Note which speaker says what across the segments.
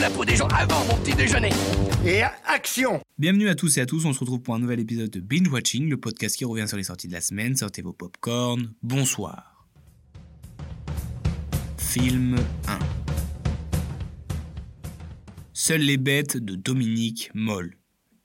Speaker 1: La peau des gens avant mon petit déjeuner.
Speaker 2: Et action
Speaker 3: Bienvenue à tous et à tous, on se retrouve pour un nouvel épisode de Binge Watching, le podcast qui revient sur les sorties de la semaine. Sortez vos popcorn. Bonsoir. Film 1 Seules les bêtes de Dominique Moll.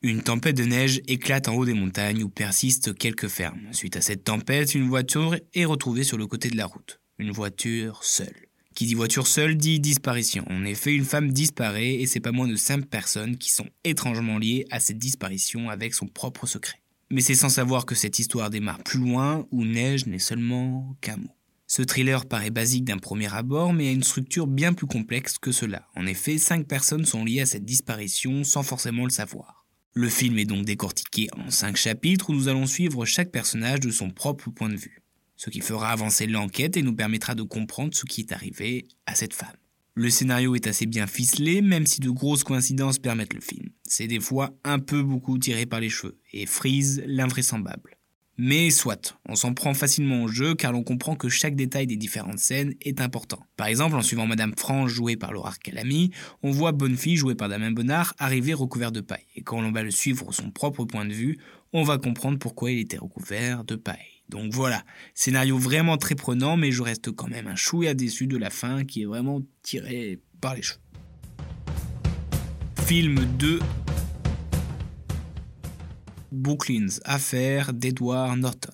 Speaker 3: Une tempête de neige éclate en haut des montagnes où persistent quelques fermes. Suite à cette tempête, une voiture est retrouvée sur le côté de la route. Une voiture seule. Qui dit voiture seule dit disparition. En effet, une femme disparaît et c'est pas moins de 5 personnes qui sont étrangement liées à cette disparition avec son propre secret. Mais c'est sans savoir que cette histoire démarre plus loin où neige n'est seulement qu'un mot. Ce thriller paraît basique d'un premier abord, mais a une structure bien plus complexe que cela. En effet, cinq personnes sont liées à cette disparition sans forcément le savoir. Le film est donc décortiqué en cinq chapitres où nous allons suivre chaque personnage de son propre point de vue, ce qui fera avancer l'enquête et nous permettra de comprendre ce qui est arrivé à cette femme. Le scénario est assez bien ficelé, même si de grosses coïncidences permettent le film. C'est des fois un peu beaucoup tiré par les cheveux et frise l'invraisemblable. Mais soit, on s'en prend facilement au jeu car l'on comprend que chaque détail des différentes scènes est important. Par exemple, en suivant Madame Franche jouée par Laura Calamy, on voit Bonnefille jouée par Damien Bonnard arriver recouvert de paille. Et quand l'on va le suivre son propre point de vue, on va comprendre pourquoi il était recouvert de paille. Donc voilà, scénario vraiment très prenant, mais je reste quand même un chouïa déçu de la fin qui est vraiment tiré par les cheveux. Film 2 Brooklyn's Affaire d'Edward Norton.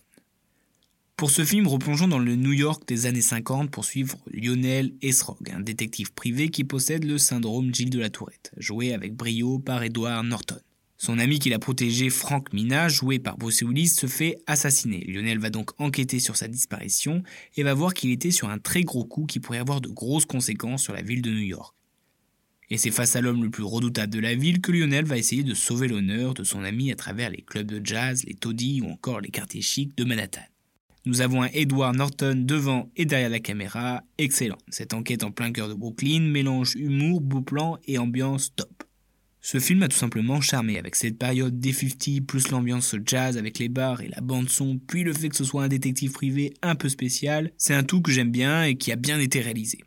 Speaker 3: Pour ce film, replongeons dans le New York des années 50 pour suivre Lionel Esrog, un détective privé qui possède le syndrome Gilles de la Tourette, joué avec brio par Edward Norton. Son ami qui l'a protégé, Frank Mina, joué par Bruce Willis, se fait assassiner. Lionel va donc enquêter sur sa disparition et va voir qu'il était sur un très gros coup qui pourrait avoir de grosses conséquences sur la ville de New York. Et c'est face à l'homme le plus redoutable de la ville que Lionel va essayer de sauver l'honneur de son ami à travers les clubs de jazz, les taudis ou encore les quartiers chics de Manhattan. Nous avons un Edward Norton devant et derrière la caméra, excellent. Cette enquête en plein cœur de Brooklyn mélange humour, beau plan et ambiance top. Ce film a tout simplement charmé avec cette période des 50 plus l'ambiance jazz avec les bars et la bande son, puis le fait que ce soit un détective privé un peu spécial, c'est un tout que j'aime bien et qui a bien été réalisé.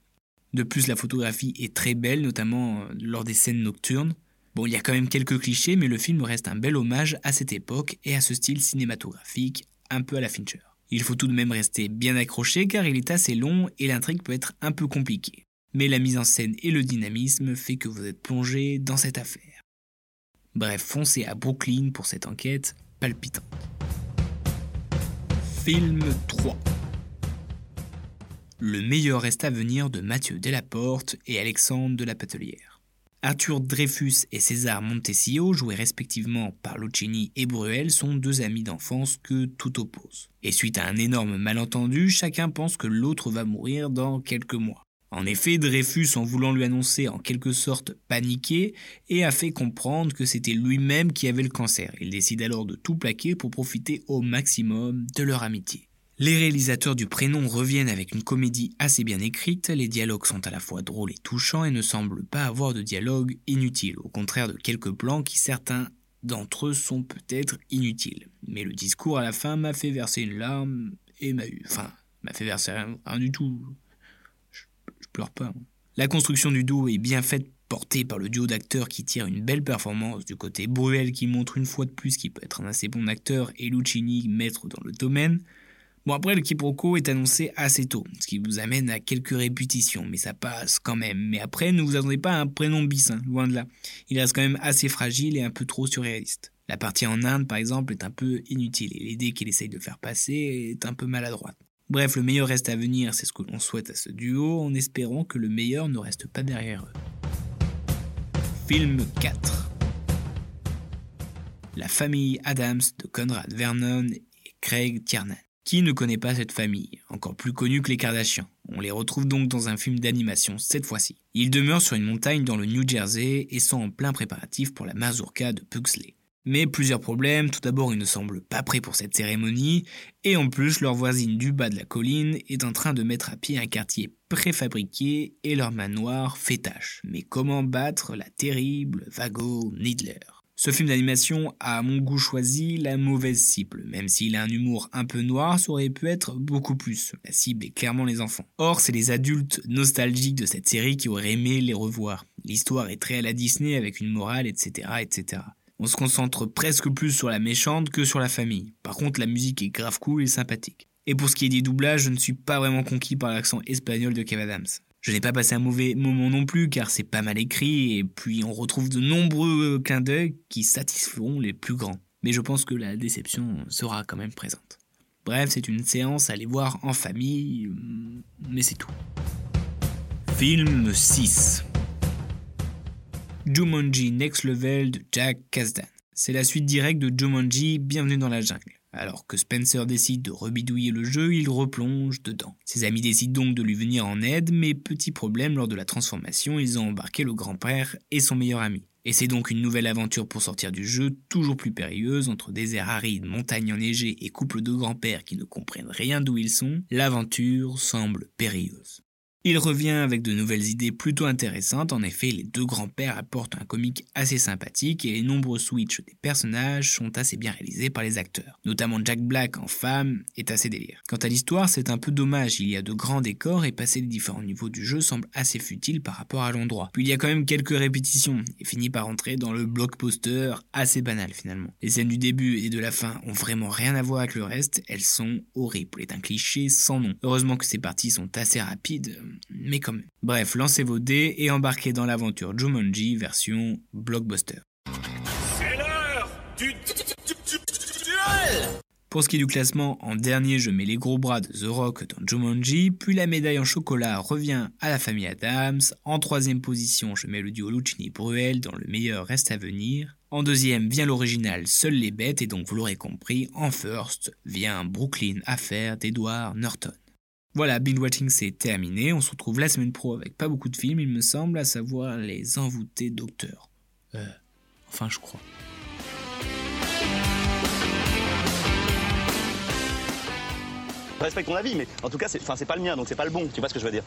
Speaker 3: De plus, la photographie est très belle, notamment euh, lors des scènes nocturnes. Bon, il y a quand même quelques clichés, mais le film reste un bel hommage à cette époque et à ce style cinématographique, un peu à la Fincher. Il faut tout de même rester bien accroché car il est assez long et l'intrigue peut être un peu compliquée. Mais la mise en scène et le dynamisme fait que vous êtes plongé dans cette affaire. Bref, foncez à Brooklyn pour cette enquête palpitante. Film 3 le meilleur reste à venir de Mathieu Delaporte et Alexandre de la Patelière. Arthur Dreyfus et César Montesio, joués respectivement par Lucchini et Bruel, sont deux amis d'enfance que tout oppose. Et suite à un énorme malentendu, chacun pense que l'autre va mourir dans quelques mois. En effet, Dreyfus, en voulant lui annoncer en quelque sorte paniqué, et a fait comprendre que c'était lui-même qui avait le cancer. Il décide alors de tout plaquer pour profiter au maximum de leur amitié. Les réalisateurs du prénom reviennent avec une comédie assez bien écrite, les dialogues sont à la fois drôles et touchants et ne semblent pas avoir de dialogue inutile, au contraire de quelques plans qui certains d'entre eux sont peut-être inutiles. Mais le discours à la fin m'a fait verser une larme et m'a eu... Enfin, m'a fait verser rien, du tout. Pleure pas. La construction du duo est bien faite portée par le duo d'acteurs qui tire une belle performance du côté Bruel qui montre une fois de plus qu'il peut être un assez bon acteur et Lucchini maître dans le domaine. Bon, après, le quiproquo est annoncé assez tôt, ce qui vous amène à quelques répétitions, mais ça passe quand même. Mais après, ne vous attendez pas à un prénom bis, hein, loin de là. Il reste quand même assez fragile et un peu trop surréaliste. La partie en Inde, par exemple, est un peu inutile, et l'idée qu'il essaye de faire passer est un peu maladroite. Bref, le meilleur reste à venir, c'est ce que l'on souhaite à ce duo, en espérant que le meilleur ne reste pas derrière eux. Film 4 La famille Adams de Conrad Vernon et Craig Tiernan. Qui ne connaît pas cette famille, encore plus connue que les Kardashians? On les retrouve donc dans un film d'animation cette fois-ci. Ils demeurent sur une montagne dans le New Jersey et sont en plein préparatif pour la mazurka de Pugsley. Mais plusieurs problèmes, tout d'abord ils ne semblent pas prêts pour cette cérémonie, et en plus leur voisine du bas de la colline est en train de mettre à pied un quartier préfabriqué et leur manoir fait tâche. Mais comment battre la terrible Vago Needler? Ce film d'animation a à mon goût choisi la mauvaise cible, même s'il a un humour un peu noir, ça aurait pu être beaucoup plus. La cible est clairement les enfants. Or, c'est les adultes nostalgiques de cette série qui auraient aimé les revoir. L'histoire est très à la Disney avec une morale, etc., etc. On se concentre presque plus sur la méchante que sur la famille. Par contre, la musique est grave cool et sympathique. Et pour ce qui est des doublages, je ne suis pas vraiment conquis par l'accent espagnol de Kev Adams. Je n'ai pas passé un mauvais moment non plus car c'est pas mal écrit et puis on retrouve de nombreux clins d'œil qui satisferont les plus grands. Mais je pense que la déception sera quand même présente. Bref, c'est une séance à aller voir en famille, mais c'est tout. Film 6 Jumanji Next Level de Jack Kasdan. C'est la suite directe de Jumanji Bienvenue dans la jungle. Alors que Spencer décide de rebidouiller le jeu, il replonge dedans. Ses amis décident donc de lui venir en aide, mais petit problème lors de la transformation, ils ont embarqué le grand-père et son meilleur ami. Et c'est donc une nouvelle aventure pour sortir du jeu, toujours plus périlleuse, entre déserts arides, montagnes enneigées et couples de grands-pères qui ne comprennent rien d'où ils sont, l'aventure semble périlleuse. Il revient avec de nouvelles idées plutôt intéressantes, en effet les deux grands-pères apportent un comique assez sympathique et les nombreux switches des personnages sont assez bien réalisés par les acteurs. Notamment Jack Black en femme est assez délire. Quant à l'histoire, c'est un peu dommage, il y a de grands décors et passer les différents niveaux du jeu semble assez futile par rapport à l'endroit. Puis il y a quand même quelques répétitions et finit par entrer dans le blockbuster assez banal finalement. Les scènes du début et de la fin ont vraiment rien à voir avec le reste, elles sont horribles et un cliché sans nom. Heureusement que ces parties sont assez rapides, mais quand même. Bref, lancez vos dés et embarquez dans l'aventure Jumanji version blockbuster.
Speaker 1: C'est l'heure du
Speaker 3: Pour ce qui est du classement, en dernier je mets les gros bras de The Rock dans Jumanji, puis la médaille en chocolat revient à la famille Adams, en troisième position je mets le duo Lucchini-Bruel dans Le meilleur reste à venir, en deuxième vient l'original Seuls les bêtes et donc vous l'aurez compris, en first vient Brooklyn Affair d'Edward Norton. Voilà, Binge Watching c'est terminé. On se retrouve la semaine pro avec pas beaucoup de films, il me semble, à savoir Les Envoûtés Docteurs. Euh, enfin, je crois.
Speaker 4: Je respecte ton avis, mais en tout cas, c'est pas le mien, donc c'est pas le bon. Tu vois ce que je veux dire